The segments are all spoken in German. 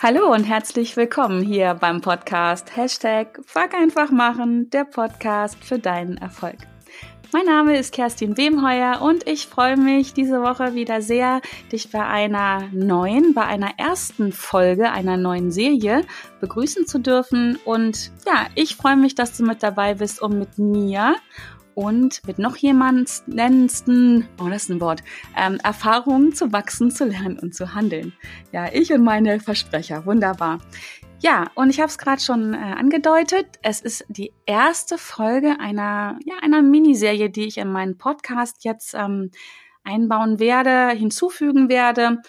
Hallo und herzlich willkommen hier beim Podcast Hashtag Fuck einfach machen, der Podcast für deinen Erfolg. Mein Name ist Kerstin Wemheuer und ich freue mich diese Woche wieder sehr, dich bei einer neuen, bei einer ersten Folge einer neuen Serie begrüßen zu dürfen. Und ja, ich freue mich, dass du mit dabei bist, um mit mir und mit noch jemand nennendsten, oh, das ist ein Wort, ähm, Erfahrungen zu wachsen, zu lernen und zu handeln. Ja, ich und meine Versprecher, wunderbar. Ja, und ich habe es gerade schon äh, angedeutet. Es ist die erste Folge einer, ja, einer Miniserie, die ich in meinen Podcast jetzt ähm, einbauen werde, hinzufügen werde.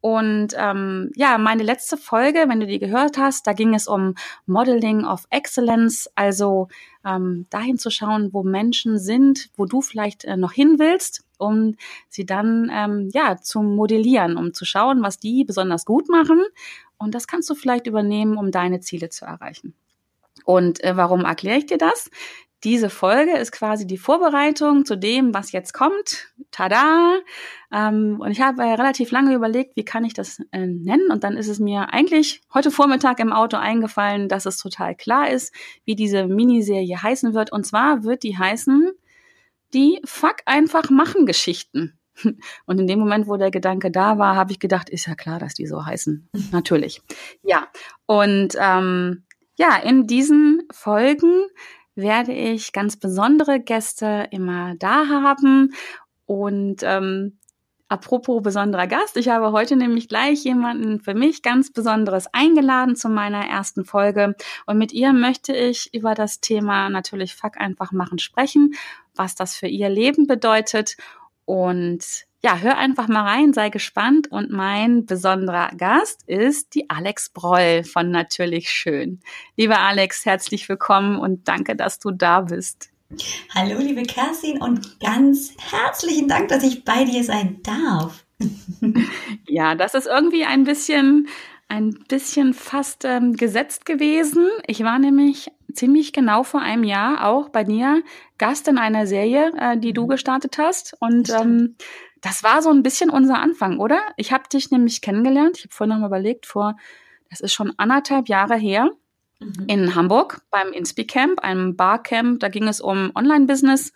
Und ähm, ja, meine letzte Folge, wenn du die gehört hast, da ging es um Modeling of Excellence, also ähm, dahin zu schauen, wo Menschen sind, wo du vielleicht äh, noch hin willst, um sie dann ähm, ja zu modellieren, um zu schauen, was die besonders gut machen. Und das kannst du vielleicht übernehmen, um deine Ziele zu erreichen. Und äh, warum erkläre ich dir das? Diese Folge ist quasi die Vorbereitung zu dem, was jetzt kommt. Tada! Ähm, und ich habe äh, relativ lange überlegt, wie kann ich das äh, nennen. Und dann ist es mir eigentlich heute Vormittag im Auto eingefallen, dass es total klar ist, wie diese Miniserie heißen wird. Und zwar wird die heißen die Fuck einfach machen Geschichten. Und in dem Moment, wo der Gedanke da war, habe ich gedacht, ist ja klar, dass die so heißen. Natürlich. Ja. Und ähm, ja, in diesen Folgen werde ich ganz besondere Gäste immer da haben. Und ähm, apropos besonderer Gast, ich habe heute nämlich gleich jemanden für mich ganz Besonderes eingeladen zu meiner ersten Folge. Und mit ihr möchte ich über das Thema natürlich Fuck einfach machen sprechen, was das für ihr Leben bedeutet. Und ja, hör einfach mal rein, sei gespannt. Und mein besonderer Gast ist die Alex Broll von Natürlich Schön. Lieber Alex, herzlich willkommen und danke, dass du da bist. Hallo, liebe Kerstin, und ganz herzlichen Dank, dass ich bei dir sein darf. ja, das ist irgendwie ein bisschen, ein bisschen fast ähm, gesetzt gewesen. Ich war nämlich ziemlich genau vor einem Jahr auch bei dir Gast in einer Serie, äh, die du mhm. gestartet hast. Und ähm, das war so ein bisschen unser Anfang, oder? Ich habe dich nämlich kennengelernt. Ich habe vorhin noch mal überlegt, vor, das ist schon anderthalb Jahre her, mhm. in Hamburg beim Inspi Camp, einem Barcamp. Da ging es um Online-Business.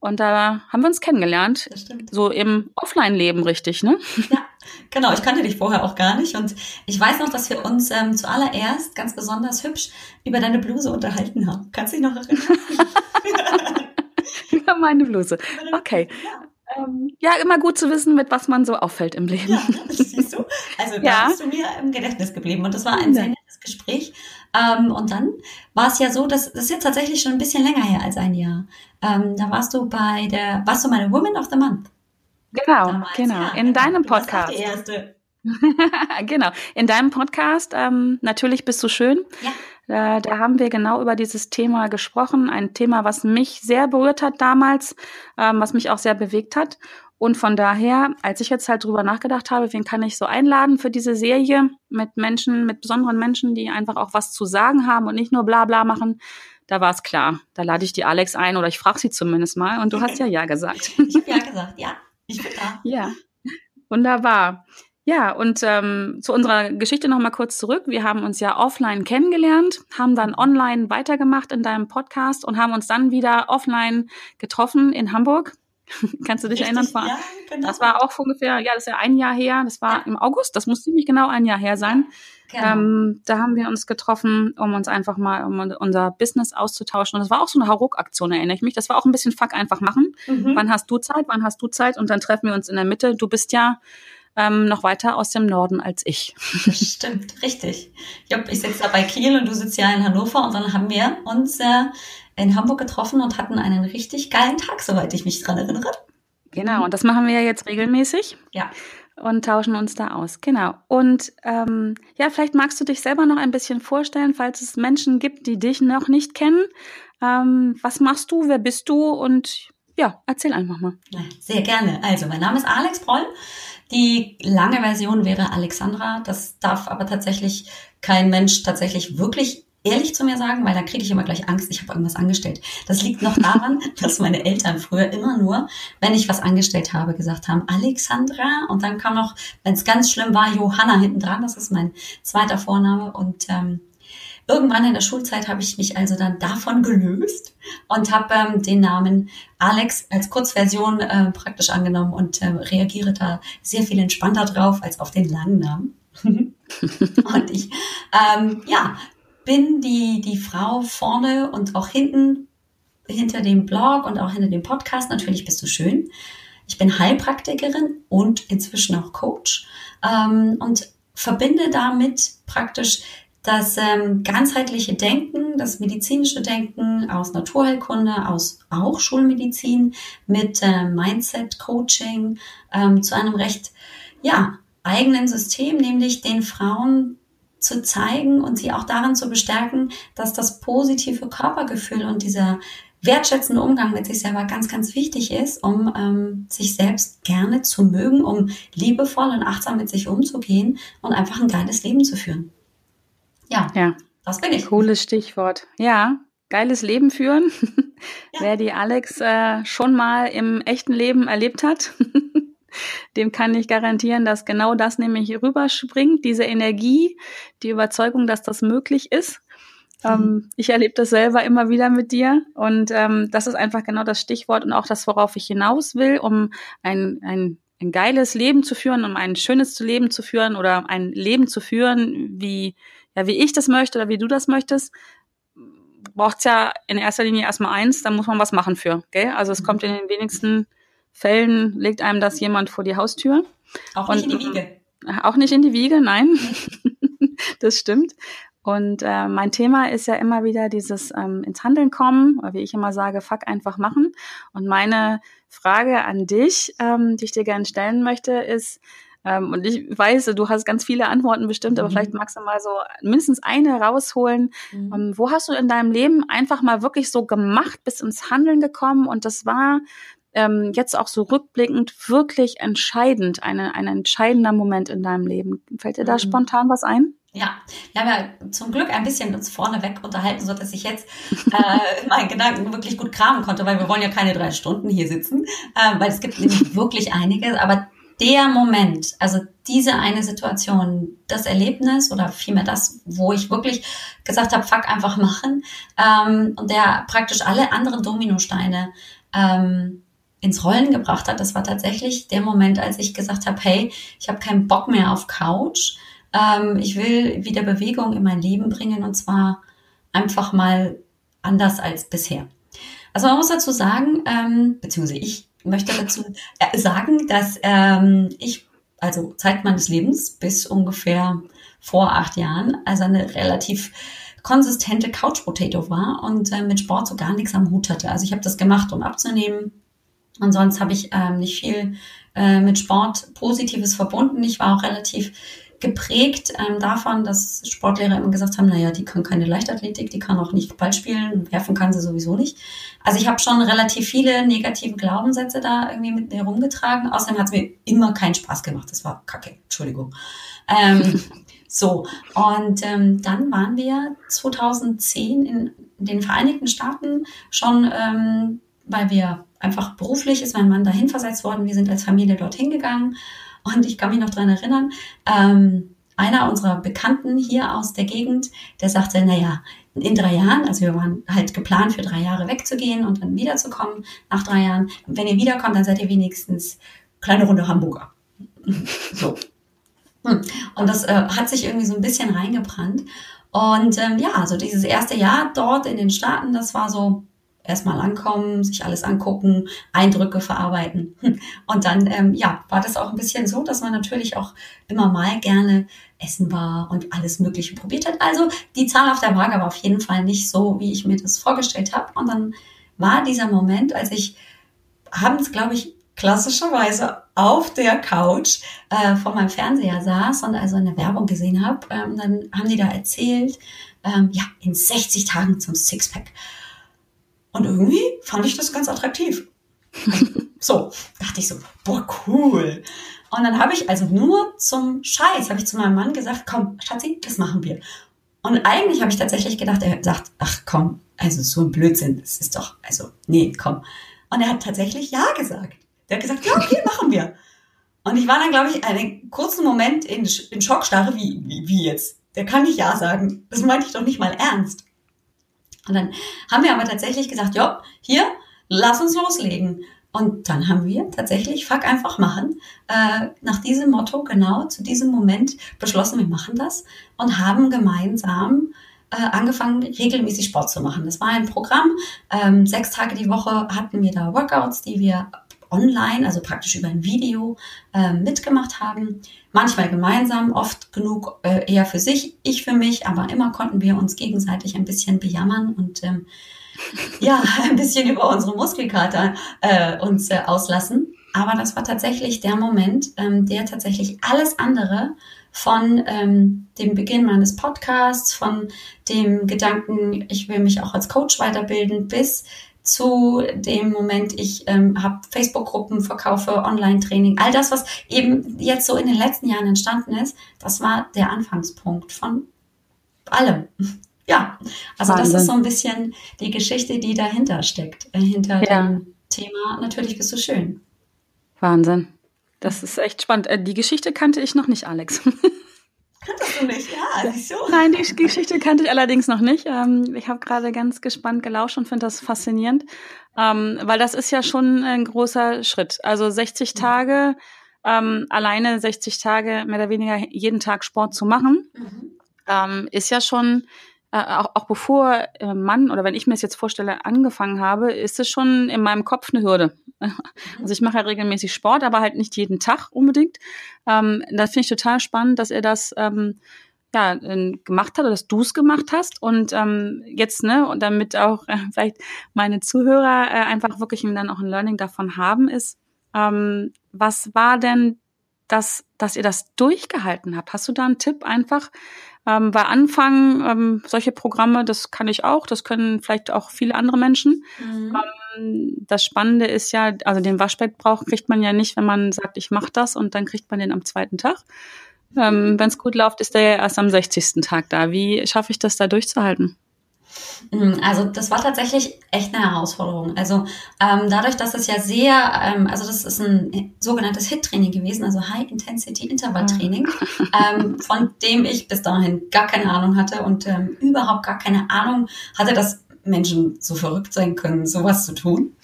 Und da haben wir uns kennengelernt. Das stimmt. So im Offline-Leben, richtig, ne? Ja, genau. Ich kannte dich vorher auch gar nicht. Und ich weiß noch, dass wir uns ähm, zuallererst ganz besonders hübsch über deine Bluse unterhalten haben. Kannst du dich noch erinnern? über meine Bluse. Okay. Ja. Ähm, ja, immer gut zu wissen, mit was man so auffällt im Leben. Ja, siehst du? Also da ja. bist du mir im Gedächtnis geblieben und das war ein sehr nettes Gespräch. Ähm, und dann war es ja so, dass das ist jetzt tatsächlich schon ein bisschen länger her als ein Jahr. Ähm, da warst du bei der, warst du meine Woman of the Month? Genau, Damals, genau. Ja, in genau. deinem Podcast. Die erste. genau. In deinem Podcast, ähm, natürlich bist du schön. Ja. Da, da haben wir genau über dieses Thema gesprochen. Ein Thema, was mich sehr berührt hat damals, ähm, was mich auch sehr bewegt hat. Und von daher, als ich jetzt halt drüber nachgedacht habe, wen kann ich so einladen für diese Serie mit Menschen, mit besonderen Menschen, die einfach auch was zu sagen haben und nicht nur bla bla machen, da war es klar. Da lade ich die Alex ein oder ich frage sie zumindest mal. Und du hast ja ja gesagt. Ich habe ja gesagt, ja, ich bin da. Ja, wunderbar. Ja, und ähm, zu unserer Geschichte noch mal kurz zurück. Wir haben uns ja offline kennengelernt, haben dann online weitergemacht in deinem Podcast und haben uns dann wieder offline getroffen in Hamburg. Kannst du dich Richtig, erinnern? War, ja, genau. Das war auch ungefähr, ja, das ist ja ein Jahr her. Das war ja. im August. Das muss ziemlich genau ein Jahr her sein. Genau. Ähm, da haben wir uns getroffen, um uns einfach mal um unser Business auszutauschen. Und das war auch so eine Hauruck-Aktion, erinnere ich mich. Das war auch ein bisschen Fuck einfach machen. Mhm. Wann hast du Zeit? Wann hast du Zeit? Und dann treffen wir uns in der Mitte. Du bist ja ähm, noch weiter aus dem Norden als ich. Das stimmt, richtig. Ich, sitze da bei Kiel und du sitzt ja in Hannover und dann haben wir uns äh, in Hamburg getroffen und hatten einen richtig geilen Tag, soweit ich mich dran erinnere. Genau, und das machen wir ja jetzt regelmäßig. Ja. Und tauschen uns da aus. Genau. Und ähm, ja, vielleicht magst du dich selber noch ein bisschen vorstellen, falls es Menschen gibt, die dich noch nicht kennen. Ähm, was machst du? Wer bist du? Und ja, erzähl einfach mal. Sehr gerne. Also, mein Name ist Alex Broll. Die lange Version wäre Alexandra. Das darf aber tatsächlich kein Mensch tatsächlich wirklich ehrlich zu mir sagen, weil da kriege ich immer gleich Angst, ich habe irgendwas angestellt. Das liegt noch daran, dass meine Eltern früher immer nur, wenn ich was angestellt habe, gesagt haben, Alexandra und dann kam noch, wenn es ganz schlimm war, Johanna hinten dran, das ist mein zweiter Vorname und ähm, Irgendwann in der Schulzeit habe ich mich also dann davon gelöst und habe ähm, den Namen Alex als Kurzversion äh, praktisch angenommen und äh, reagiere da sehr viel entspannter drauf als auf den langen Namen. und ich, ähm, ja, bin die, die Frau vorne und auch hinten, hinter dem Blog und auch hinter dem Podcast. Natürlich bist du schön. Ich bin Heilpraktikerin und inzwischen auch Coach ähm, und verbinde damit praktisch das ähm, ganzheitliche Denken, das medizinische Denken aus Naturheilkunde, aus auch Schulmedizin mit äh, Mindset-Coaching ähm, zu einem recht ja, eigenen System, nämlich den Frauen zu zeigen und sie auch darin zu bestärken, dass das positive Körpergefühl und dieser wertschätzende Umgang mit sich selber ganz, ganz wichtig ist, um ähm, sich selbst gerne zu mögen, um liebevoll und achtsam mit sich umzugehen und einfach ein geiles Leben zu führen. Ja, ja. das bin ich. Cooles Stichwort. Ja, geiles Leben führen. Ja. Wer die Alex äh, schon mal im echten Leben erlebt hat, dem kann ich garantieren, dass genau das nämlich rüberspringt, diese Energie, die Überzeugung, dass das möglich ist. Mhm. Ähm, ich erlebe das selber immer wieder mit dir und ähm, das ist einfach genau das Stichwort und auch das, worauf ich hinaus will, um ein, ein, ein geiles Leben zu führen, um ein schönes Leben zu führen oder ein Leben zu führen, wie, ja, wie ich das möchte oder wie du das möchtest, braucht's ja in erster Linie erstmal eins, da muss man was machen für. Gell? Also es mhm. kommt in den wenigsten Fällen legt einem das jemand vor die Haustür. Auch nicht und, in die Wiege. Auch nicht in die Wiege, nein. das stimmt. Und äh, mein Thema ist ja immer wieder dieses ähm, ins Handeln kommen, oder wie ich immer sage, fuck einfach machen. Und meine Frage an dich, ähm, die ich dir gerne stellen möchte, ist, ähm, und ich weiß, du hast ganz viele Antworten bestimmt, aber mhm. vielleicht magst du mal so mindestens eine rausholen. Mhm. Ähm, wo hast du in deinem Leben einfach mal wirklich so gemacht, bis ins Handeln gekommen? Und das war ähm, jetzt auch so rückblickend wirklich entscheidend, eine, ein entscheidender Moment in deinem Leben. Fällt dir da mhm. spontan was ein? Ja, wir haben ja zum Glück ein bisschen uns vorneweg unterhalten, so dass ich jetzt äh, meinen Gedanken wirklich gut kramen konnte, weil wir wollen ja keine drei Stunden hier sitzen, äh, weil es gibt nämlich wirklich einiges. Aber der Moment, also diese eine Situation, das Erlebnis oder vielmehr das, wo ich wirklich gesagt habe, fuck einfach machen ähm, und der praktisch alle anderen Dominosteine ähm, ins Rollen gebracht hat, das war tatsächlich der Moment, als ich gesagt habe, hey, ich habe keinen Bock mehr auf Couch. Ähm, ich will wieder Bewegung in mein Leben bringen und zwar einfach mal anders als bisher. Also man muss dazu sagen, ähm, beziehungsweise ich möchte dazu äh, sagen, dass ähm, ich, also Zeit meines Lebens bis ungefähr vor acht Jahren, also eine relativ konsistente Couch Potato war und äh, mit Sport so gar nichts am Hut hatte. Also ich habe das gemacht, um abzunehmen, und sonst habe ich ähm, nicht viel äh, mit Sport Positives verbunden. Ich war auch relativ geprägt ähm, davon, dass Sportlehrer immer gesagt haben, naja, die kann keine Leichtathletik, die kann auch nicht Ball spielen, werfen kann sie sowieso nicht. Also ich habe schon relativ viele negative Glaubenssätze da irgendwie mit mir rumgetragen. Außerdem hat es mir immer keinen Spaß gemacht. Das war kacke, Entschuldigung. Ähm, so, und ähm, dann waren wir 2010 in den Vereinigten Staaten schon, ähm, weil wir einfach beruflich ist mein Mann dahin versetzt worden. Wir sind als Familie dorthin gegangen und ich kann mich noch dran erinnern, ähm, einer unserer Bekannten hier aus der Gegend, der sagte, naja, in drei Jahren, also wir waren halt geplant für drei Jahre wegzugehen und dann wiederzukommen nach drei Jahren. wenn ihr wiederkommt, dann seid ihr wenigstens kleine Runde Hamburger. so. Hm. Und das äh, hat sich irgendwie so ein bisschen reingebrannt. Und ähm, ja, also dieses erste Jahr dort in den Staaten, das war so, erstmal ankommen, sich alles angucken, Eindrücke verarbeiten. Und dann, ähm, ja, war das auch ein bisschen so, dass man natürlich auch immer mal gerne essen war und alles Mögliche probiert hat. Also die Zahl auf der Waage war auf jeden Fall nicht so, wie ich mir das vorgestellt habe. Und dann war dieser Moment, als ich abends, glaube ich, klassischerweise auf der Couch äh, vor meinem Fernseher saß und also eine Werbung gesehen habe. Ähm, dann haben die da erzählt, ähm, ja, in 60 Tagen zum Sixpack. Und irgendwie fand ich das ganz attraktiv. so, dachte ich so, boah, cool. Und dann habe ich also nur zum Scheiß, habe ich zu meinem Mann gesagt, komm, Schatzi, das machen wir. Und eigentlich habe ich tatsächlich gedacht, er sagt, ach komm, also so ein Blödsinn, das ist doch, also nee, komm. Und er hat tatsächlich Ja gesagt. Der hat gesagt, ja, okay, machen wir. Und ich war dann, glaube ich, einen kurzen Moment in, in Schockstarre, wie, wie, wie jetzt? Der kann nicht Ja sagen. Das meinte ich doch nicht mal ernst. Und dann haben wir aber tatsächlich gesagt, ja, hier, lass uns loslegen. Und dann haben wir tatsächlich Fuck einfach machen, äh, nach diesem Motto, genau zu diesem Moment beschlossen, wir machen das und haben gemeinsam äh, angefangen, regelmäßig Sport zu machen. Das war ein Programm. Ähm, sechs Tage die Woche hatten wir da Workouts, die wir online, also praktisch über ein Video äh, mitgemacht haben. Manchmal gemeinsam, oft genug äh, eher für sich, ich für mich, aber immer konnten wir uns gegenseitig ein bisschen bejammern und ähm, ja, ein bisschen über unsere Muskelkater äh, uns äh, auslassen. Aber das war tatsächlich der Moment, ähm, der tatsächlich alles andere von ähm, dem Beginn meines Podcasts, von dem Gedanken, ich will mich auch als Coach weiterbilden, bis zu dem Moment, ich ähm, habe Facebook-Gruppen, verkaufe Online-Training, all das, was eben jetzt so in den letzten Jahren entstanden ist, das war der Anfangspunkt von allem. Ja, also Wahnsinn. das ist so ein bisschen die Geschichte, die dahinter steckt, äh, hinter ja. dem Thema. Natürlich bist du schön. Wahnsinn. Das ist echt spannend. Äh, die Geschichte kannte ich noch nicht, Alex. Kanntest du nicht? Ja, siehst du? Nein, die Geschichte kannte ich allerdings noch nicht. Ähm, ich habe gerade ganz gespannt gelauscht und finde das faszinierend, ähm, weil das ist ja schon ein großer Schritt. Also 60 Tage, ähm, alleine 60 Tage mehr oder weniger jeden Tag Sport zu machen, mhm. ist ja schon äh, auch, auch bevor äh, Mann oder wenn ich mir das jetzt vorstelle, angefangen habe, ist es schon in meinem Kopf eine Hürde. Also ich mache ja regelmäßig Sport, aber halt nicht jeden Tag unbedingt. Ähm, das finde ich total spannend, dass er das ähm, ja, gemacht hat oder dass du es gemacht hast und ähm, jetzt, ne, und damit auch äh, vielleicht meine Zuhörer äh, einfach wirklich dann auch ein Learning davon haben, ist, ähm, was war denn das, dass ihr das durchgehalten habt? Hast du da einen Tipp einfach, ähm, weil anfangen, ähm, solche Programme, das kann ich auch, das können vielleicht auch viele andere Menschen. Mhm. Ähm, das Spannende ist ja, also den Waschbettbrauch kriegt man ja nicht, wenn man sagt, ich mache das und dann kriegt man den am zweiten Tag. Ähm, wenn es gut läuft, ist der ja erst am 60. Tag da. Wie schaffe ich das da durchzuhalten? Mm, also das war tatsächlich echt eine Herausforderung. Also ähm, dadurch, dass es ja sehr, ähm, also das ist ein sogenanntes HIT-Training gewesen, also High Intensity Interval Training, ähm, von dem ich bis dahin gar keine Ahnung hatte und ähm, überhaupt gar keine Ahnung hatte, dass Menschen so verrückt sein können, sowas zu tun.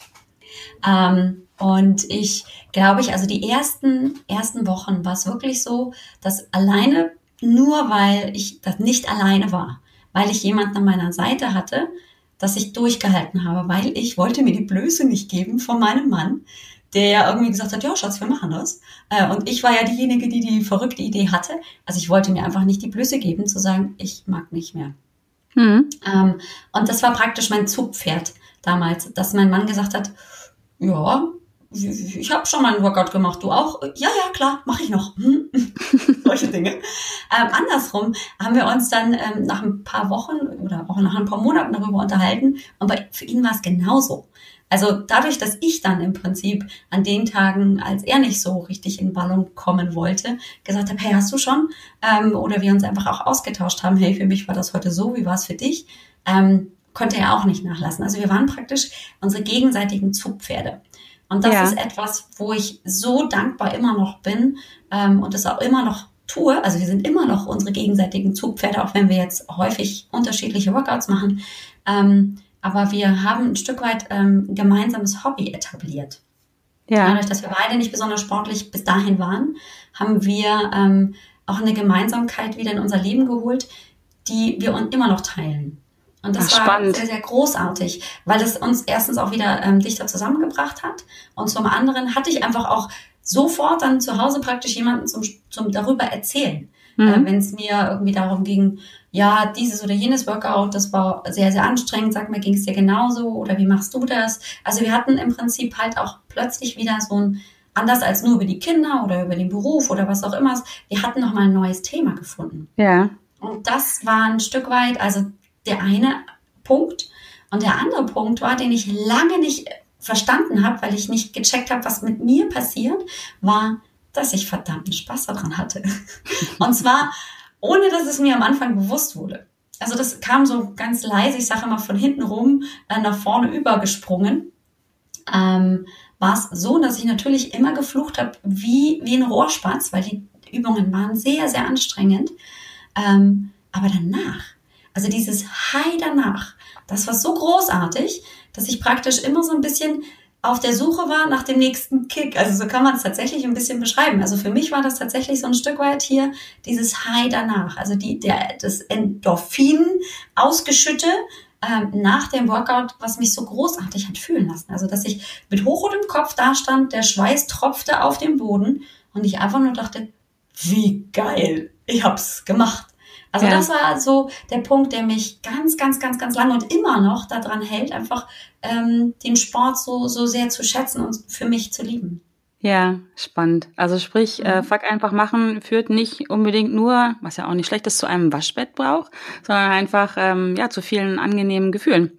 Ähm, und ich glaube ich, also die ersten ersten Wochen war es wirklich so, dass alleine nur weil ich das nicht alleine war weil ich jemanden an meiner Seite hatte, dass ich durchgehalten habe, weil ich wollte mir die Blöße nicht geben von meinem Mann, der ja irgendwie gesagt hat, ja, Schatz, wir machen das. Äh, und ich war ja diejenige, die die verrückte Idee hatte. Also ich wollte mir einfach nicht die Blöße geben, zu sagen, ich mag nicht mehr. Mhm. und das war praktisch mein Zugpferd damals, dass mein Mann gesagt hat, ja, ich habe schon mal einen Workout gemacht, du auch? Ja, ja, klar, mache ich noch. Hm? Solche Dinge. Ähm, andersrum haben wir uns dann ähm, nach ein paar Wochen oder auch nach ein paar Monaten darüber unterhalten und bei, für ihn war es genauso. Also dadurch, dass ich dann im Prinzip an den Tagen, als er nicht so richtig in Ballung kommen wollte, gesagt habe, hey, hast du schon? Ähm, oder wir uns einfach auch ausgetauscht haben, hey, für mich war das heute so, wie war es für dich? Ähm, konnte er auch nicht nachlassen. Also wir waren praktisch unsere gegenseitigen Zugpferde. Und das ja. ist etwas, wo ich so dankbar immer noch bin ähm, und es auch immer noch tue. Also wir sind immer noch unsere gegenseitigen Zugpferde, auch wenn wir jetzt häufig unterschiedliche Workouts machen. Ähm, aber wir haben ein Stück weit ähm, gemeinsames Hobby etabliert. Ja. Dadurch, dass wir beide nicht besonders sportlich bis dahin waren, haben wir ähm, auch eine Gemeinsamkeit wieder in unser Leben geholt, die wir uns immer noch teilen. Und das Ach, war sehr, sehr großartig, weil es uns erstens auch wieder ähm, dichter zusammengebracht hat und zum anderen hatte ich einfach auch sofort dann zu Hause praktisch jemanden zum, zum darüber erzählen. Mhm. Äh, Wenn es mir irgendwie darum ging, ja, dieses oder jenes Workout, das war sehr, sehr anstrengend, sag mal, ging es dir genauso oder wie machst du das? Also wir hatten im Prinzip halt auch plötzlich wieder so ein, anders als nur über die Kinder oder über den Beruf oder was auch immer, wir hatten nochmal ein neues Thema gefunden. Ja. Und das war ein Stück weit, also der eine Punkt. Und der andere Punkt war, den ich lange nicht verstanden habe, weil ich nicht gecheckt habe, was mit mir passiert, war, dass ich verdammten Spaß daran hatte. Und zwar, ohne dass es mir am Anfang bewusst wurde. also das kam so ganz leise, ich sage immer von hinten rum äh, nach vorne übergesprungen. Ähm, war es so, dass ich natürlich immer geflucht habe wie, wie ein Rohrspatz, weil die Übungen waren sehr, sehr anstrengend. Ähm, aber danach, also dieses High danach, das war so großartig, dass ich praktisch immer so ein bisschen auf der Suche war nach dem nächsten Kick. Also so kann man es tatsächlich ein bisschen beschreiben. Also für mich war das tatsächlich so ein Stück weit hier dieses High danach. Also die, der, das Endorphin ausgeschütte ähm, nach dem Workout, was mich so großartig hat fühlen lassen. Also dass ich mit hochrotem Kopf da stand, der Schweiß tropfte auf dem Boden und ich einfach nur dachte, wie geil, ich hab's gemacht. Also ja. das war so der Punkt, der mich ganz, ganz, ganz, ganz lange und immer noch daran hält, einfach ähm, den Sport so, so sehr zu schätzen und für mich zu lieben. Ja, spannend. Also sprich, äh, mhm. Fuck einfach machen führt nicht unbedingt nur, was ja auch nicht schlecht ist, zu einem Waschbett braucht, sondern einfach ähm, ja zu vielen angenehmen Gefühlen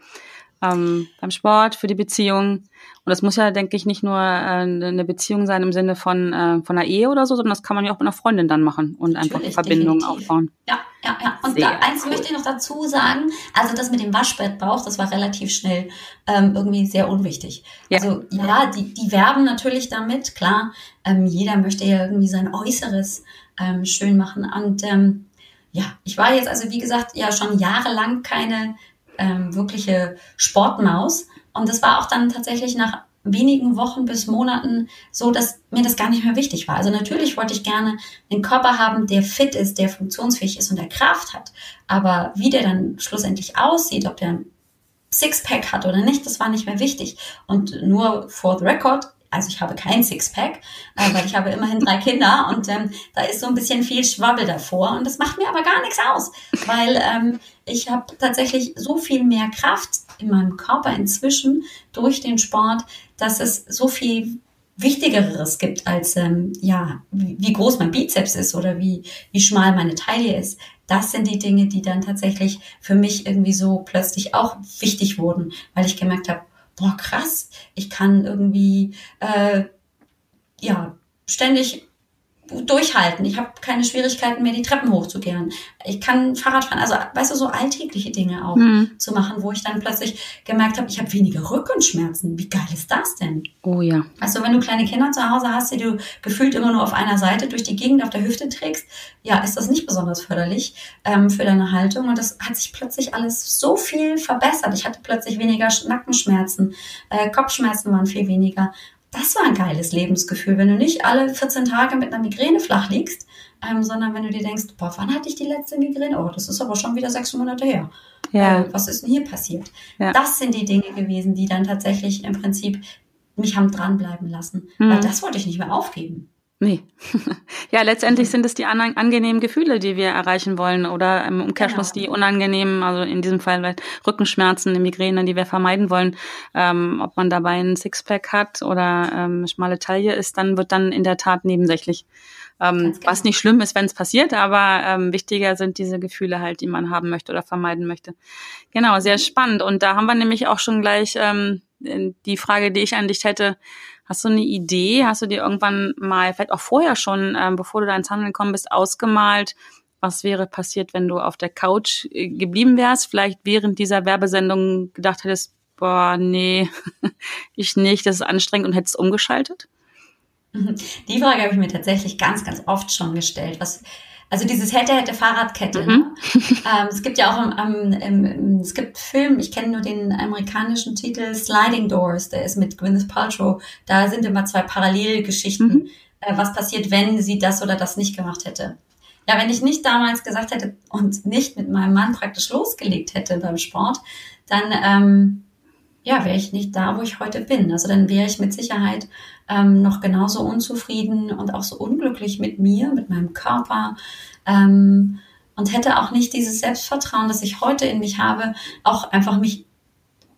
ähm, beim Sport, für die Beziehung. Und das muss ja, denke ich, nicht nur äh, eine Beziehung sein im Sinne von, äh, von einer Ehe oder so, sondern das kann man ja auch mit einer Freundin dann machen und Natürlich, einfach Verbindungen aufbauen. Ja, ja, ja. Und da, eins cool. möchte ich noch dazu sagen, also das mit dem Waschbettbauch, das war relativ schnell ähm, irgendwie sehr unwichtig. Ja. Also ja, die, die werben natürlich damit, klar, ähm, jeder möchte ja irgendwie sein Äußeres ähm, schön machen. Und ähm, ja, ich war jetzt also, wie gesagt, ja schon jahrelang keine ähm, wirkliche Sportmaus. Und das war auch dann tatsächlich nach wenigen Wochen bis Monaten so, dass mir das gar nicht mehr wichtig war. Also natürlich wollte ich gerne einen Körper haben, der fit ist, der funktionsfähig ist und der Kraft hat. Aber wie der dann schlussendlich aussieht, ob der Sixpack hat oder nicht, das war nicht mehr wichtig. Und nur for the record, also ich habe kein Sixpack, äh, weil ich habe immerhin drei Kinder und ähm, da ist so ein bisschen viel Schwabbel davor und das macht mir aber gar nichts aus, weil ähm, ich habe tatsächlich so viel mehr Kraft in meinem Körper inzwischen durch den Sport, dass es so viel Wichtigeres gibt als ähm, ja wie, wie groß mein Bizeps ist oder wie wie schmal meine Taille ist. Das sind die Dinge, die dann tatsächlich für mich irgendwie so plötzlich auch wichtig wurden, weil ich gemerkt habe, boah, krass, ich kann irgendwie, äh, ja, ständig durchhalten. Ich habe keine Schwierigkeiten mehr, die Treppen hochzugehen. Ich kann Fahrrad fahren. Also, weißt du, so alltägliche Dinge auch mhm. zu machen, wo ich dann plötzlich gemerkt habe, ich habe weniger Rückenschmerzen. Wie geil ist das denn? Oh ja. Weißt du, wenn du kleine Kinder zu Hause hast, die du gefühlt immer nur auf einer Seite durch die Gegend auf der Hüfte trägst, ja, ist das nicht besonders förderlich ähm, für deine Haltung. Und das hat sich plötzlich alles so viel verbessert. Ich hatte plötzlich weniger Nackenschmerzen, äh, Kopfschmerzen waren viel weniger das war ein geiles Lebensgefühl, wenn du nicht alle 14 Tage mit einer Migräne flach liegst, ähm, sondern wenn du dir denkst, boah, wann hatte ich die letzte Migräne? Oh, das ist aber schon wieder sechs Monate her. Ja. Äh, was ist denn hier passiert? Ja. Das sind die Dinge gewesen, die dann tatsächlich im Prinzip mich haben dranbleiben lassen. Mhm. Weil das wollte ich nicht mehr aufgeben. Nee. ja, letztendlich sind es die an angenehmen Gefühle, die wir erreichen wollen oder im Umkehrschluss genau. die unangenehmen, also in diesem Fall Rückenschmerzen, eine Migräne, die wir vermeiden wollen. Ähm, ob man dabei einen Sixpack hat oder ähm, schmale Taille ist, dann wird dann in der Tat nebensächlich. Ähm, genau. Was nicht schlimm ist, wenn es passiert, aber ähm, wichtiger sind diese Gefühle halt, die man haben möchte oder vermeiden möchte. Genau, sehr mhm. spannend. Und da haben wir nämlich auch schon gleich ähm, die Frage, die ich an dich hätte. Hast du eine Idee? Hast du dir irgendwann mal, vielleicht auch vorher schon, ähm, bevor du da ins Handeln gekommen bist, ausgemalt, was wäre passiert, wenn du auf der Couch äh, geblieben wärst? Vielleicht während dieser Werbesendung gedacht hättest, boah, nee, ich nicht, das ist anstrengend und hättest umgeschaltet? Die Frage habe ich mir tatsächlich ganz, ganz oft schon gestellt. Was, also dieses hätte, hätte Fahrradkette. Mhm. Ne? ähm, es gibt ja auch im, im, im es gibt Film, ich kenne nur den amerikanischen Titel Sliding Doors, der ist mit Gwyneth Paltrow. Da sind immer zwei Parallelgeschichten, mhm. äh, was passiert, wenn sie das oder das nicht gemacht hätte. Ja, wenn ich nicht damals gesagt hätte und nicht mit meinem Mann praktisch losgelegt hätte beim Sport, dann ähm, ja, wäre ich nicht da, wo ich heute bin. Also dann wäre ich mit Sicherheit ähm, noch genauso unzufrieden und auch so unglücklich mit mir, mit meinem Körper ähm, und hätte auch nicht dieses Selbstvertrauen, das ich heute in mich habe, auch einfach mich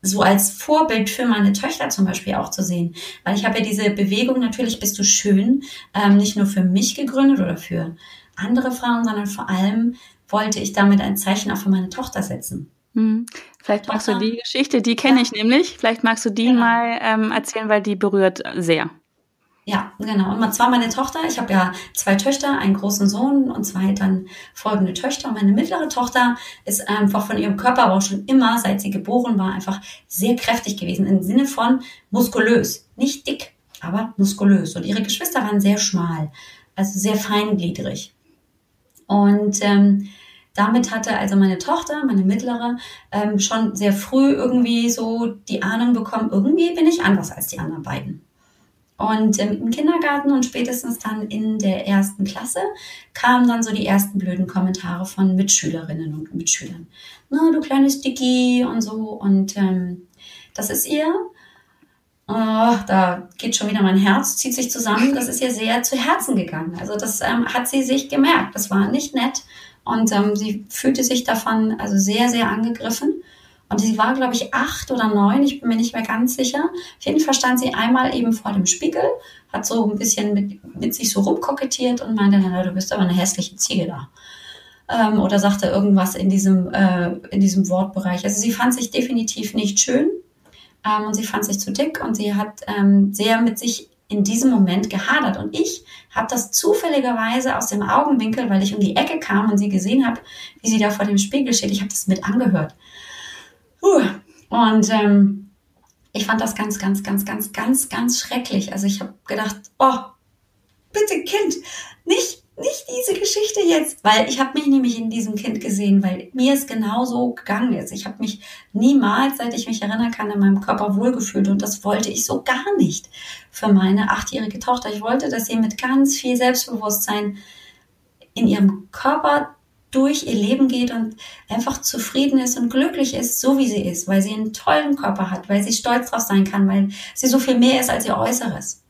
so als Vorbild für meine Töchter zum Beispiel auch zu sehen. Weil ich habe ja diese Bewegung, natürlich bist du schön, ähm, nicht nur für mich gegründet oder für andere Frauen, sondern vor allem wollte ich damit ein Zeichen auch für meine Tochter setzen. Hm. Vielleicht magst du die Geschichte, die kenne ja. ich nämlich. Vielleicht magst du die genau. mal ähm, erzählen, weil die berührt sehr. Ja, genau. Und zwar meine Tochter, ich habe ja zwei Töchter, einen großen Sohn und zwei dann folgende Töchter. Und meine mittlere Tochter ist einfach von ihrem Körper aber auch schon immer, seit sie geboren war, einfach sehr kräftig gewesen. Im Sinne von muskulös. Nicht dick, aber muskulös. Und ihre Geschwister waren sehr schmal, also sehr feingliedrig. Und ähm, damit hatte also meine Tochter, meine mittlere, ähm, schon sehr früh irgendwie so die Ahnung bekommen, irgendwie bin ich anders als die anderen beiden. Und ähm, im Kindergarten und spätestens dann in der ersten Klasse kamen dann so die ersten blöden Kommentare von Mitschülerinnen und Mitschülern. Na, du kleines Dicky und so. Und ähm, das ist ihr, oh, da geht schon wieder mein Herz, zieht sich zusammen. Das ist ihr sehr zu Herzen gegangen. Also das ähm, hat sie sich gemerkt. Das war nicht nett. Und ähm, sie fühlte sich davon also sehr, sehr angegriffen. Und sie war, glaube ich, acht oder neun, ich bin mir nicht mehr ganz sicher. Auf jeden Fall stand sie einmal eben vor dem Spiegel, hat so ein bisschen mit, mit sich so rumkokettiert und meinte, na, du bist aber eine hässliche Ziege da. Ähm, oder sagte irgendwas in diesem, äh, in diesem Wortbereich. Also sie fand sich definitiv nicht schön ähm, und sie fand sich zu dick und sie hat ähm, sehr mit sich in diesem Moment gehadert. Und ich habe das zufälligerweise aus dem Augenwinkel, weil ich um die Ecke kam und sie gesehen habe, wie sie da vor dem Spiegel steht, ich habe das mit angehört. Und ähm, ich fand das ganz, ganz, ganz, ganz, ganz, ganz schrecklich. Also ich habe gedacht, oh, bitte Kind, nicht, nicht diese Geschichte jetzt, weil ich habe mich nämlich in diesem Kind gesehen, weil mir es genauso gegangen ist. Ich habe mich niemals, seit ich mich erinnern kann, in meinem Körper wohlgefühlt und das wollte ich so gar nicht für meine achtjährige Tochter. Ich wollte, dass sie mit ganz viel Selbstbewusstsein in ihrem Körper durch ihr Leben geht und einfach zufrieden ist und glücklich ist, so wie sie ist, weil sie einen tollen Körper hat, weil sie stolz drauf sein kann, weil sie so viel mehr ist als ihr Äußeres.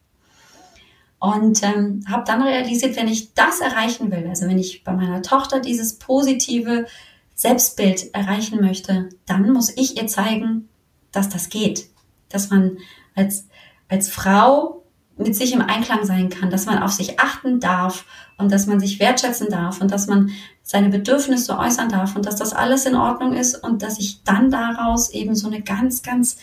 Und ähm, habe dann realisiert, wenn ich das erreichen will, also wenn ich bei meiner Tochter dieses positive Selbstbild erreichen möchte, dann muss ich ihr zeigen, dass das geht, dass man als als Frau mit sich im Einklang sein kann, dass man auf sich achten darf und dass man sich wertschätzen darf und dass man seine Bedürfnisse äußern darf und dass das alles in Ordnung ist und dass ich dann daraus eben so eine ganz, ganz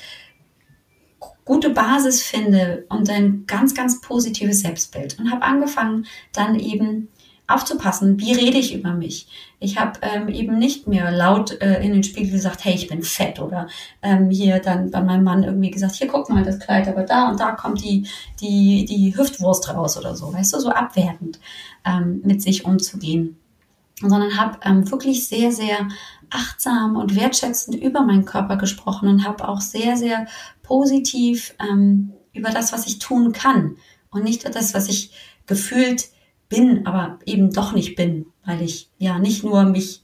gute Basis finde und ein ganz, ganz positives Selbstbild und habe angefangen dann eben aufzupassen, wie rede ich über mich. Ich habe ähm, eben nicht mehr laut äh, in den Spiegel gesagt, hey, ich bin fett oder ähm, hier dann bei meinem Mann irgendwie gesagt, hier guck mal das Kleid, aber da und da kommt die die die Hüftwurst raus oder so, weißt du, so abwertend ähm, mit sich umzugehen, sondern habe ähm, wirklich sehr sehr achtsam und wertschätzend über meinen Körper gesprochen und habe auch sehr sehr positiv ähm, über das, was ich tun kann und nicht das, was ich gefühlt bin, aber eben doch nicht bin, weil ich ja nicht nur mich,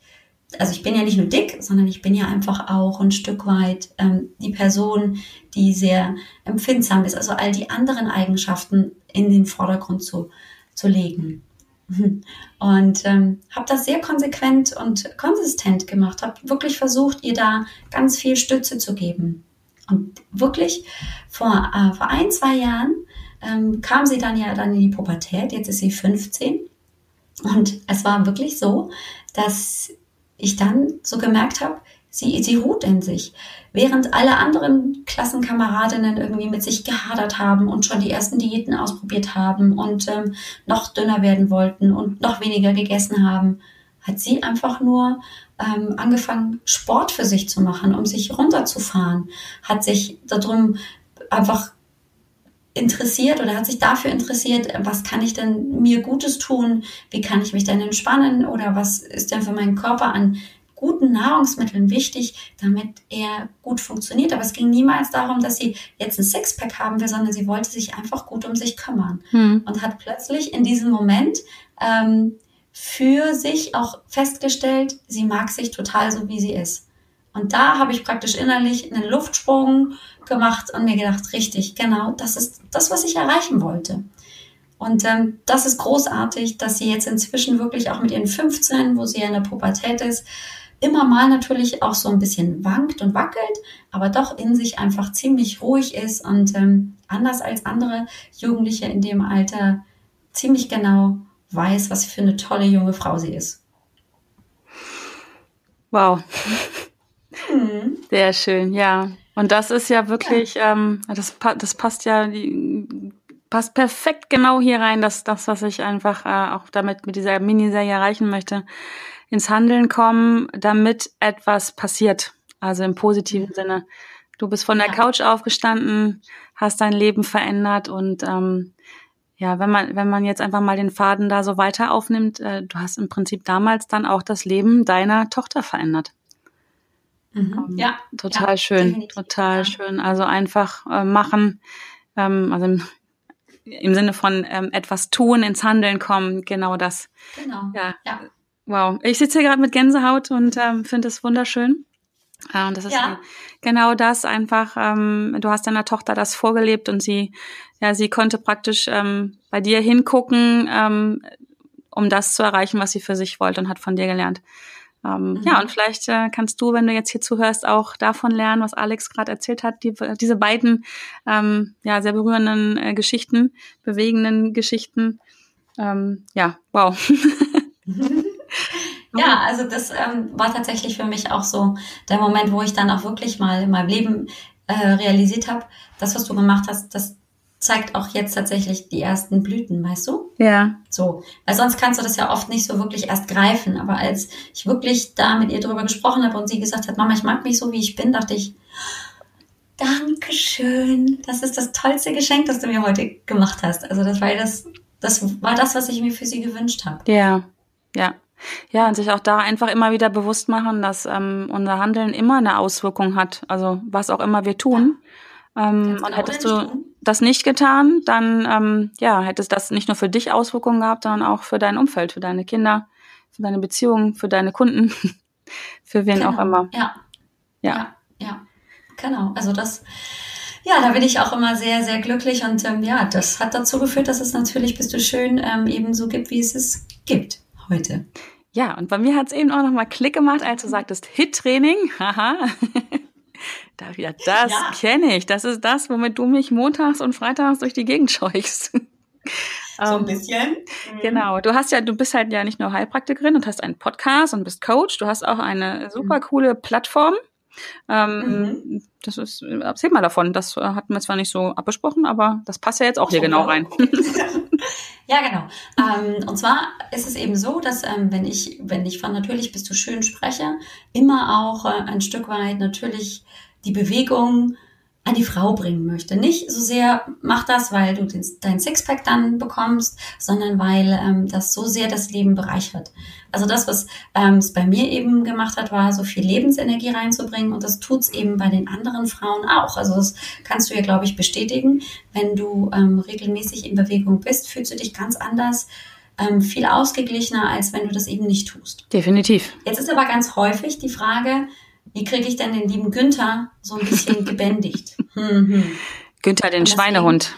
also ich bin ja nicht nur dick, sondern ich bin ja einfach auch ein Stück weit ähm, die Person, die sehr empfindsam ist, also all die anderen Eigenschaften in den Vordergrund zu, zu legen. Und ähm, habe das sehr konsequent und konsistent gemacht, habe wirklich versucht, ihr da ganz viel Stütze zu geben. Und wirklich vor, äh, vor ein, zwei Jahren ähm, kam sie dann ja dann in die Pubertät, jetzt ist sie 15. Und es war wirklich so, dass ich dann so gemerkt habe, sie, sie ruht in sich. Während alle anderen Klassenkameradinnen irgendwie mit sich gehadert haben und schon die ersten Diäten ausprobiert haben und ähm, noch dünner werden wollten und noch weniger gegessen haben, hat sie einfach nur ähm, angefangen, Sport für sich zu machen, um sich runterzufahren, hat sich darum einfach interessiert oder hat sich dafür interessiert, was kann ich denn mir Gutes tun, wie kann ich mich denn entspannen oder was ist denn für meinen Körper an guten Nahrungsmitteln wichtig, damit er gut funktioniert. Aber es ging niemals darum, dass sie jetzt ein Sixpack haben will, sondern sie wollte sich einfach gut um sich kümmern hm. und hat plötzlich in diesem Moment ähm, für sich auch festgestellt, sie mag sich total so, wie sie ist. Und da habe ich praktisch innerlich einen Luftsprung gemacht und mir gedacht, richtig, genau, das ist das, was ich erreichen wollte. Und ähm, das ist großartig, dass sie jetzt inzwischen wirklich auch mit ihren 15, wo sie ja in der Pubertät ist, immer mal natürlich auch so ein bisschen wankt und wackelt, aber doch in sich einfach ziemlich ruhig ist und ähm, anders als andere Jugendliche in dem Alter ziemlich genau weiß, was für eine tolle junge Frau sie ist. Wow. Mhm. Sehr schön, ja. Und das ist ja wirklich, ja. Ähm, das, das passt ja passt perfekt genau hier rein, dass das, was ich einfach äh, auch damit mit dieser Miniserie erreichen möchte, ins Handeln kommen, damit etwas passiert. Also im positiven mhm. Sinne. Du bist von der ja. Couch aufgestanden, hast dein Leben verändert und ähm, ja, wenn man, wenn man jetzt einfach mal den Faden da so weiter aufnimmt, äh, du hast im Prinzip damals dann auch das Leben deiner Tochter verändert. Mhm. Ähm, ja. Total ja, schön, total ja. schön. Also einfach äh, machen, ähm, also im, im Sinne von ähm, etwas tun, ins Handeln kommen, genau das. Genau. Ja. ja. Wow. Ich sitze hier gerade mit Gänsehaut und ähm, finde es wunderschön. Ja, und das ist ja. genau das einfach, ähm, du hast deiner Tochter das vorgelebt und sie, ja, sie konnte praktisch ähm, bei dir hingucken, ähm, um das zu erreichen, was sie für sich wollte und hat von dir gelernt. Ähm, mhm. Ja, und vielleicht äh, kannst du, wenn du jetzt hier zuhörst, auch davon lernen, was Alex gerade erzählt hat, die, diese beiden ähm, ja, sehr berührenden äh, Geschichten, bewegenden Geschichten. Ähm, ja, wow. Ja, also das ähm, war tatsächlich für mich auch so der Moment, wo ich dann auch wirklich mal in meinem Leben äh, realisiert habe, das, was du gemacht hast, das zeigt auch jetzt tatsächlich die ersten Blüten, weißt du? Ja. So, weil sonst kannst du das ja oft nicht so wirklich erst greifen. Aber als ich wirklich da mit ihr drüber gesprochen habe und sie gesagt hat, Mama, ich mag mich so, wie ich bin, dachte ich, Dankeschön. Das ist das tollste Geschenk, das du mir heute gemacht hast. Also das war das, das war das, was ich mir für sie gewünscht habe. Ja, ja. Ja, und sich auch da einfach immer wieder bewusst machen, dass ähm, unser Handeln immer eine Auswirkung hat. Also was auch immer wir tun. Ja. Ähm, und hättest du tun. das nicht getan, dann ähm, ja, hättest das nicht nur für dich Auswirkungen gehabt, sondern auch für dein Umfeld, für deine Kinder, für deine Beziehungen, für deine Kunden, für wen genau. auch immer. Ja. ja. Ja, ja. Genau. Also das ja, da bin ich auch immer sehr, sehr glücklich und ähm, ja, das hat dazu geführt, dass es natürlich, bist du schön, ähm, eben so gibt, wie es es gibt heute. Ja, und bei mir hat es eben auch nochmal Klick gemacht, als du sagtest Hit-Training. Haha. da wieder, das ja. kenne ich. Das ist das, womit du mich montags und freitags durch die Gegend scheuchst. So ein ähm, bisschen. Mhm. Genau. Du hast ja, du bist halt ja nicht nur Heilpraktikerin und hast einen Podcast und bist Coach. Du hast auch eine super coole Plattform. Ähm, mhm. Das ist, erzähl mal davon. Das hatten wir zwar nicht so abgesprochen, aber das passt ja jetzt auch hier genau rein. Ja, genau. Ähm, und zwar ist es eben so, dass ähm, wenn ich, wenn ich von natürlich bist du schön spreche, immer auch äh, ein Stück weit natürlich die Bewegung an die Frau bringen möchte. Nicht so sehr mach das, weil du den, dein Sixpack dann bekommst, sondern weil ähm, das so sehr das Leben bereichert. Also das, was ähm, es bei mir eben gemacht hat, war so viel Lebensenergie reinzubringen und das tut's eben bei den anderen Frauen auch. Also das kannst du ja, glaube ich, bestätigen. Wenn du ähm, regelmäßig in Bewegung bist, fühlst du dich ganz anders ähm, viel ausgeglichener, als wenn du das eben nicht tust. Definitiv. Jetzt ist aber ganz häufig die Frage, wie kriege ich denn den lieben Günther so ein bisschen gebändigt? Hm, hm. Günther den Schweinehund.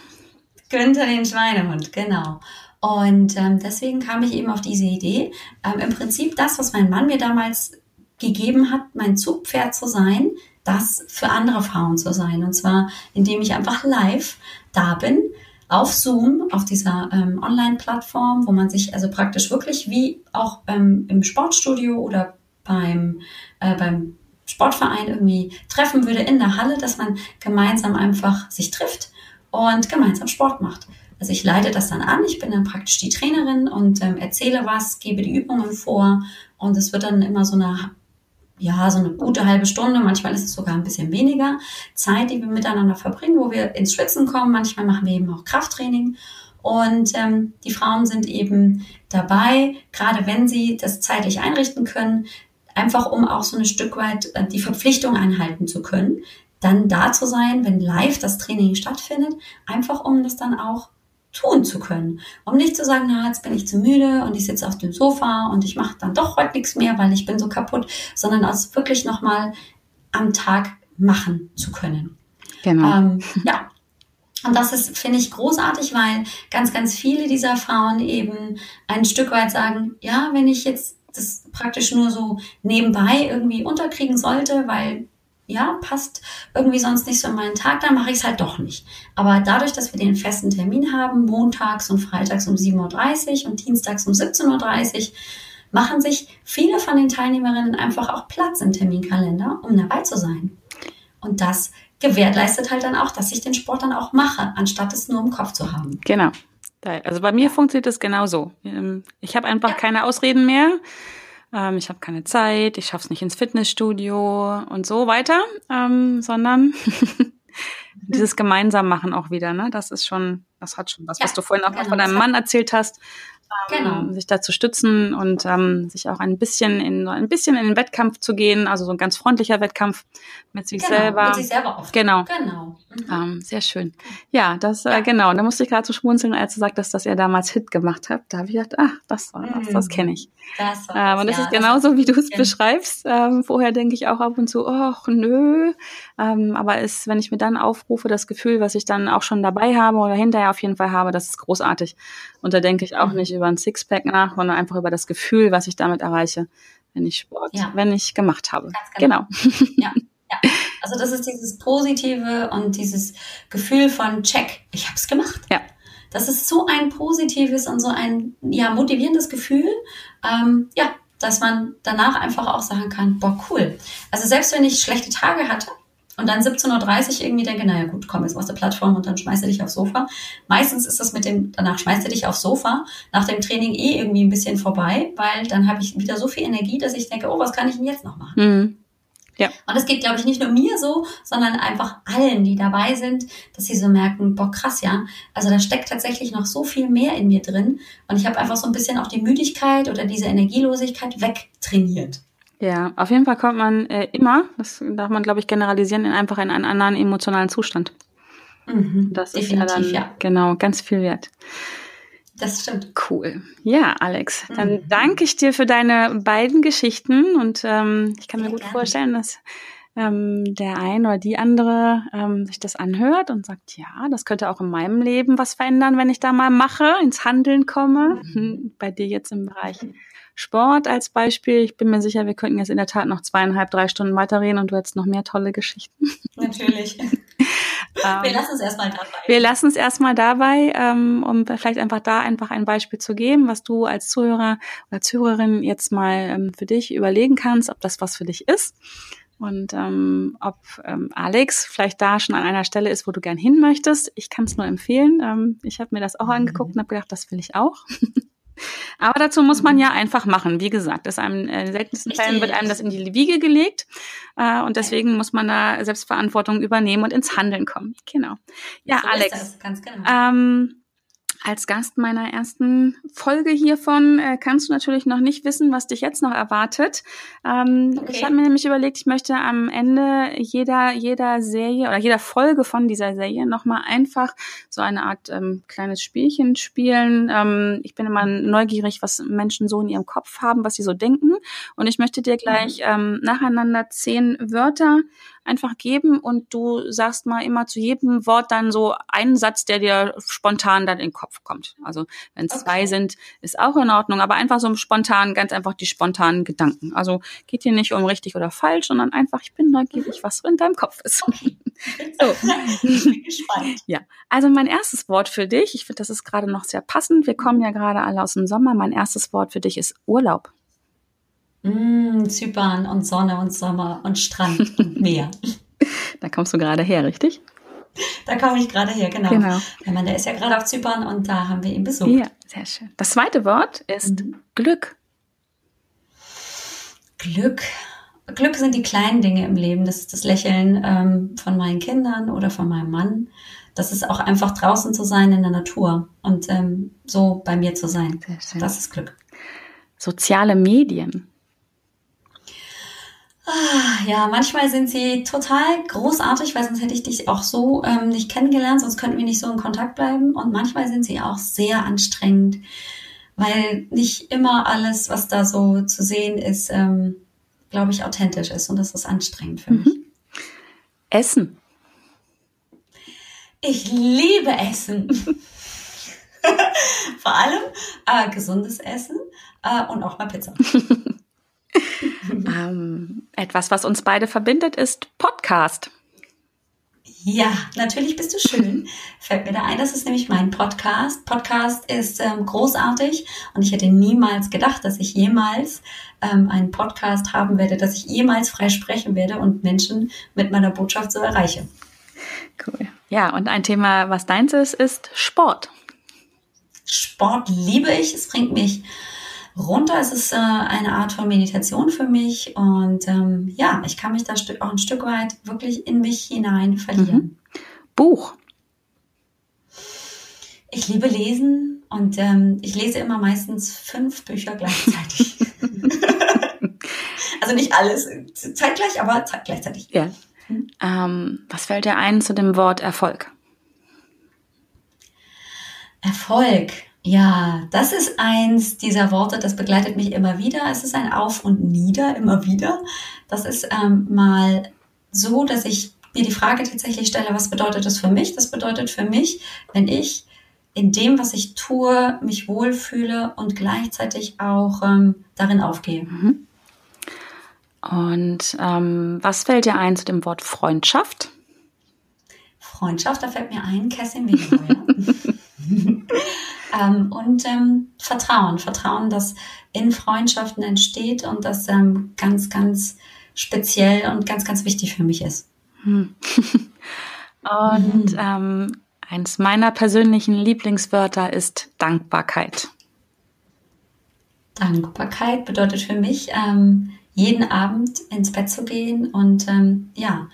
Günther den Schweinehund, genau. Und ähm, deswegen kam ich eben auf diese Idee. Ähm, Im Prinzip das, was mein Mann mir damals gegeben hat, mein Zugpferd zu sein, das für andere Frauen zu sein. Und zwar, indem ich einfach live da bin, auf Zoom, auf dieser ähm, Online-Plattform, wo man sich also praktisch wirklich wie auch ähm, im Sportstudio oder beim, äh, beim Sportverein irgendwie treffen würde in der Halle, dass man gemeinsam einfach sich trifft und gemeinsam Sport macht. Also ich leite das dann an, ich bin dann praktisch die Trainerin und ähm, erzähle was, gebe die Übungen vor. Und es wird dann immer so eine, ja, so eine gute halbe Stunde, manchmal ist es sogar ein bisschen weniger Zeit, die wir miteinander verbringen, wo wir ins Schwitzen kommen, manchmal machen wir eben auch Krafttraining. Und ähm, die Frauen sind eben dabei, gerade wenn sie das zeitlich einrichten können, einfach um auch so ein Stück weit äh, die Verpflichtung einhalten zu können, dann da zu sein, wenn live das Training stattfindet, einfach um das dann auch tun zu können. Um nicht zu sagen, na, jetzt bin ich zu müde und ich sitze auf dem Sofa und ich mache dann doch heute nichts mehr, weil ich bin so kaputt, sondern es wirklich nochmal am Tag machen zu können. Genau. Ähm, ja. Und das ist, finde ich, großartig, weil ganz, ganz viele dieser Frauen eben ein Stück weit sagen, ja, wenn ich jetzt das praktisch nur so nebenbei irgendwie unterkriegen sollte, weil ja, passt irgendwie sonst nicht so in meinen Tag, dann mache ich es halt doch nicht. Aber dadurch, dass wir den festen Termin haben, montags und freitags um 7.30 Uhr und dienstags um 17.30 Uhr, machen sich viele von den Teilnehmerinnen einfach auch Platz im Terminkalender, um dabei zu sein. Und das gewährleistet halt dann auch, dass ich den Sport dann auch mache, anstatt es nur im Kopf zu haben. Genau. Also bei mir funktioniert es genauso. Ähm, ich habe einfach keine Ausreden mehr. Ähm, ich habe keine Zeit, ich schaffe es nicht ins Fitnessstudio und so weiter, ähm, sondern dieses gemeinsam machen auch wieder, ne? Das ist schon, das hat schon was, ja, was du vorhin auch genau, von deinem Mann erzählt hast genau. Ähm, sich da zu stützen und ähm, sich auch ein bisschen in ein bisschen in den Wettkampf zu gehen, also so ein ganz freundlicher Wettkampf mit sich genau, selber. Mit sich selber oft. Genau. Genau. Mhm. Ähm, sehr schön. Ja, das äh, ja. Äh, genau. Da musste ich gerade so schmunzeln, als du sagtest, dass ihr damals Hit gemacht habt. Da habe ich gedacht, ach, das war das, das kenne ich. Das war ähm, und das ja, ist genauso, wie du es beschreibst. Ähm, vorher denke ich auch ab und zu, ach nö. Ähm, aber ist, wenn ich mir dann aufrufe, das Gefühl, was ich dann auch schon dabei habe oder hinterher auf jeden Fall habe, das ist großartig. Und da denke ich auch mhm. nicht über ein Sixpack nach, sondern einfach über das Gefühl, was ich damit erreiche, wenn ich Sport, ja. wenn ich gemacht habe. genau. genau. Ja. Ja. Also das ist dieses Positive und dieses Gefühl von Check, ich habe es gemacht. Ja. Das ist so ein positives und so ein ja, motivierendes Gefühl, ähm, ja, dass man danach einfach auch sagen kann, boah, cool. Also selbst wenn ich schlechte Tage hatte, und dann 17.30 Uhr irgendwie denke, naja gut, komm jetzt aus der Plattform und dann schmeißt du dich aufs Sofa. Meistens ist das mit dem, danach schmeißt du dich aufs Sofa, nach dem Training eh irgendwie ein bisschen vorbei, weil dann habe ich wieder so viel Energie, dass ich denke, oh, was kann ich denn jetzt noch machen? Mhm. Ja. Und das geht, glaube ich, nicht nur mir so, sondern einfach allen, die dabei sind, dass sie so merken, boah, krass, ja. Also da steckt tatsächlich noch so viel mehr in mir drin. Und ich habe einfach so ein bisschen auch die Müdigkeit oder diese Energielosigkeit wegtrainiert. Ja, auf jeden Fall kommt man äh, immer, das darf man, glaube ich, generalisieren, in einfach in einen anderen emotionalen Zustand. Mhm, das ist ja dann ja. genau ganz viel wert. Das stimmt. Cool. Ja, Alex, dann mhm. danke ich dir für deine beiden Geschichten und ähm, ich kann mir gut gerne. vorstellen, dass ähm, der ein oder die andere ähm, sich das anhört und sagt, ja, das könnte auch in meinem Leben was verändern, wenn ich da mal mache, ins Handeln komme. Mhm. Bei dir jetzt im Bereich Sport als Beispiel. Ich bin mir sicher, wir könnten jetzt in der Tat noch zweieinhalb, drei Stunden weiterreden und du hättest noch mehr tolle Geschichten. Natürlich. Ähm, wir lassen es erstmal dabei. Wir lassen es erstmal dabei, ähm, um vielleicht einfach da einfach ein Beispiel zu geben, was du als Zuhörer oder Zuhörerin jetzt mal ähm, für dich überlegen kannst, ob das was für dich ist. Und ähm, ob ähm, Alex vielleicht da schon an einer Stelle ist, wo du gern hin möchtest. Ich kann es nur empfehlen. Ähm, ich habe mir das auch angeguckt und habe gedacht, das will ich auch. Aber dazu muss man ja einfach machen. Wie gesagt, das einem, äh, in den seltensten Fällen wird einem das in die Wiege gelegt. Äh, und deswegen muss man da Selbstverantwortung übernehmen und ins Handeln kommen. Genau. Ja, so Alex. Genau. Ähm, als Gast meiner ersten Folge hiervon äh, kannst du natürlich noch nicht wissen, was dich jetzt noch erwartet. Ähm, okay. Ich habe mir nämlich überlegt, ich möchte am Ende jeder, jeder Serie oder jeder Folge von dieser Serie nochmal einfach so eine Art ähm, kleines Spielchen spielen. Ähm, ich bin immer neugierig, was Menschen so in ihrem Kopf haben, was sie so denken. Und ich möchte dir gleich mhm. ähm, nacheinander zehn Wörter einfach geben und du sagst mal immer zu jedem Wort dann so einen Satz, der dir spontan dann in den Kopf kommt. Also wenn okay. zwei sind, ist auch in Ordnung, aber einfach so spontan, ganz einfach die spontanen Gedanken. Also geht hier nicht um richtig oder falsch, sondern einfach, ich bin neugierig, was in deinem Kopf ist. Okay. so. Ich bin gespannt. Ja, also mein erstes Wort für dich, ich finde, das ist gerade noch sehr passend. Wir kommen ja gerade alle aus dem Sommer. Mein erstes Wort für dich ist Urlaub. Mm, Zypern und Sonne und Sommer und Strand und Meer. Da kommst du gerade her, richtig? Da komme ich gerade her, genau. genau. Mein Mann, der ist ja gerade auf Zypern und da haben wir ihn besucht. Ja, sehr schön. Das zweite Wort ist mhm. Glück. Glück. Glück sind die kleinen Dinge im Leben. Das ist das Lächeln ähm, von meinen Kindern oder von meinem Mann. Das ist auch einfach draußen zu sein in der Natur und ähm, so bei mir zu sein. Das ist Glück. Soziale Medien. Ah, ja, manchmal sind sie total großartig, weil sonst hätte ich dich auch so ähm, nicht kennengelernt, sonst könnten wir nicht so in Kontakt bleiben. Und manchmal sind sie auch sehr anstrengend, weil nicht immer alles, was da so zu sehen ist, ähm, glaube ich, authentisch ist. Und das ist anstrengend für mich. Mhm. Essen. Ich liebe Essen. Vor allem äh, gesundes Essen äh, und auch mal Pizza. ähm, etwas, was uns beide verbindet, ist Podcast. Ja, natürlich bist du schön. Fällt mir da ein, das ist nämlich mein Podcast. Podcast ist ähm, großartig und ich hätte niemals gedacht, dass ich jemals ähm, einen Podcast haben werde, dass ich jemals frei sprechen werde und Menschen mit meiner Botschaft so erreiche. Cool. Ja, und ein Thema, was deins ist, ist Sport. Sport liebe ich. Es bringt mich runter. Es ist äh, eine Art von Meditation für mich und ähm, ja, ich kann mich da auch ein Stück weit wirklich in mich hinein verlieren. Mhm. Buch. Ich liebe Lesen und ähm, ich lese immer meistens fünf Bücher gleichzeitig. also nicht alles zeitgleich, aber gleichzeitig. Ja. Mhm. Ähm, was fällt dir ein zu dem Wort Erfolg? Erfolg. Ja, das ist eins dieser Worte, das begleitet mich immer wieder. Es ist ein Auf und Nieder immer wieder. Das ist ähm, mal so, dass ich mir die Frage tatsächlich stelle, was bedeutet das für mich? Das bedeutet für mich, wenn ich in dem, was ich tue, mich wohlfühle und gleichzeitig auch ähm, darin aufgehe. Mhm. Und ähm, was fällt dir ein zu dem Wort Freundschaft? Freundschaft, da fällt mir ein, Kerstin Wegenheuer. ähm, und ähm, Vertrauen. Vertrauen, das in Freundschaften entsteht und das ähm, ganz, ganz speziell und ganz, ganz wichtig für mich ist. Hm. und mhm. ähm, eins meiner persönlichen Lieblingswörter ist Dankbarkeit. Dankbarkeit bedeutet für mich, ähm, jeden Abend ins Bett zu gehen und ähm, ja,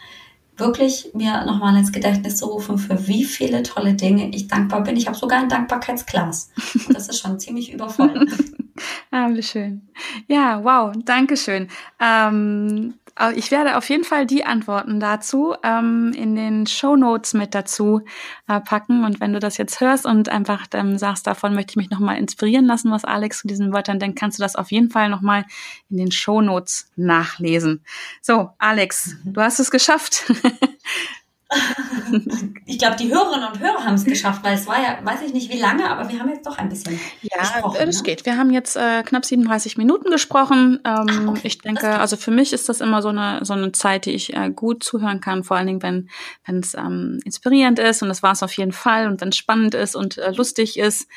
wirklich mir nochmal ins Gedächtnis zu rufen, für wie viele tolle Dinge ich dankbar bin. Ich habe sogar ein Dankbarkeitsglas. Das ist schon ziemlich übervoll. ah, wie schön. Ja, wow, danke schön. Ähm, ich werde auf jeden Fall die Antworten dazu ähm, in den Show Notes mit dazu äh, packen. Und wenn du das jetzt hörst und einfach ähm, sagst, davon möchte ich mich nochmal inspirieren lassen, was Alex zu diesen Wörtern denkt, kannst du das auf jeden Fall nochmal in den Show Notes nachlesen. So, Alex, du hast es geschafft. ich glaube, die Hörerinnen und Hörer haben es geschafft, weil es war ja, weiß ich nicht wie lange, aber wir haben jetzt doch ein bisschen ja, gesprochen. Ja, das ne? geht. Wir haben jetzt äh, knapp 37 Minuten gesprochen. Ähm, Ach, okay. Ich denke, also für mich ist das immer so eine, so eine Zeit, die ich äh, gut zuhören kann, vor allen Dingen, wenn wenn es ähm, inspirierend ist und das war es auf jeden Fall und wenn spannend ist und äh, lustig ist.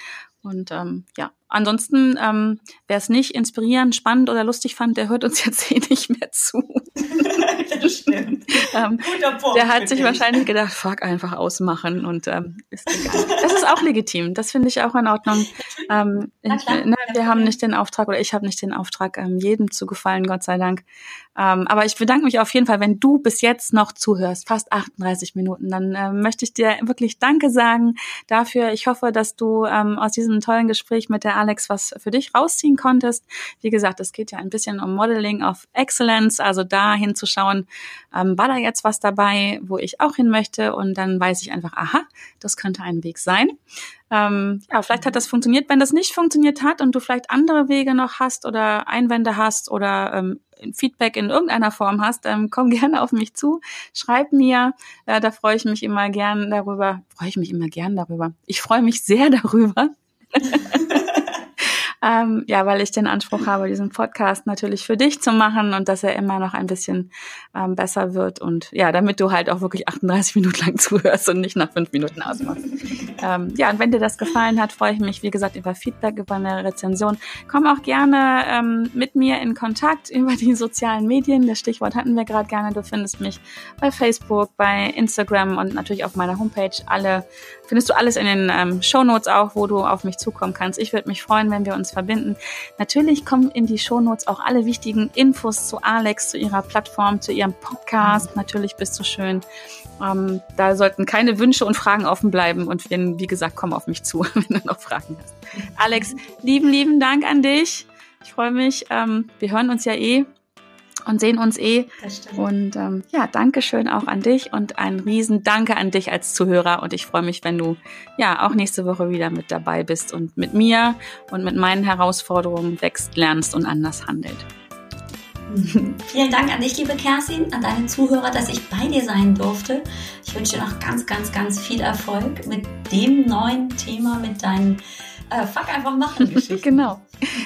Und ähm, ja, ansonsten, ähm, wer es nicht inspirierend, spannend oder lustig fand, der hört uns jetzt eh nicht mehr zu. das stimmt. ähm, der hat sich wahrscheinlich gedacht, fuck, einfach ausmachen und ähm, ist egal. Das ist auch legitim. Das finde ich auch in Ordnung. Ähm, ich, ne, wir haben nicht den Auftrag oder ich habe nicht den Auftrag, ähm, jedem zu gefallen, Gott sei Dank. Ähm, aber ich bedanke mich auf jeden Fall, wenn du bis jetzt noch zuhörst, fast 38 Minuten, dann äh, möchte ich dir wirklich Danke sagen dafür. Ich hoffe, dass du ähm, aus diesem tollen Gespräch mit der Alex was für dich rausziehen konntest. Wie gesagt, es geht ja ein bisschen um Modeling of Excellence, also da ähm, war da jetzt was dabei, wo ich auch hin möchte und dann weiß ich einfach, aha, das könnte ein Weg sein. Ähm, ja, vielleicht hat das funktioniert. Wenn das nicht funktioniert hat und du vielleicht andere Wege noch hast oder Einwände hast oder ähm, Feedback in irgendeiner Form hast, ähm, komm gerne auf mich zu, schreib mir. Äh, da freue ich mich immer gern darüber. Freue ich mich immer gern darüber. Ich freue mich sehr darüber. Ähm, ja, weil ich den Anspruch habe, diesen Podcast natürlich für dich zu machen und dass er immer noch ein bisschen ähm, besser wird und ja, damit du halt auch wirklich 38 Minuten lang zuhörst und nicht nach fünf Minuten ausmachst. ähm, ja, und wenn dir das gefallen hat, freue ich mich, wie gesagt, über Feedback, über eine Rezension. Komm auch gerne ähm, mit mir in Kontakt über die sozialen Medien. Das Stichwort hatten wir gerade gerne. Du findest mich bei Facebook, bei Instagram und natürlich auf meiner Homepage. Alle findest du alles in den ähm, Show Notes auch, wo du auf mich zukommen kannst. Ich würde mich freuen, wenn wir uns verbinden. Natürlich kommen in die Shownotes auch alle wichtigen Infos zu Alex, zu ihrer Plattform, zu ihrem Podcast. Natürlich bist du schön. Ähm, da sollten keine Wünsche und Fragen offen bleiben. Und wenn, wie gesagt, komm auf mich zu, wenn du noch Fragen hast. Alex, lieben, lieben Dank an dich. Ich freue mich. Ähm, wir hören uns ja eh und sehen uns eh. Und ähm, ja, danke schön auch an dich und ein riesen Danke an dich als Zuhörer. Und ich freue mich, wenn du ja auch nächste Woche wieder mit dabei bist und mit mir und mit meinen Herausforderungen wächst, lernst und anders handelt. Vielen Dank an dich, liebe Kerstin, an deine Zuhörer, dass ich bei dir sein durfte. Ich wünsche dir noch ganz, ganz, ganz viel Erfolg mit dem neuen Thema, mit deinen äh, Fuck einfach machen Geschichten. genau.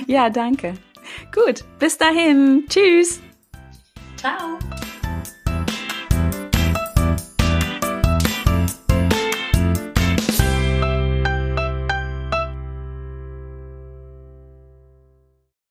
Ja, danke. Gut, bis dahin. Tschüss. Ciao!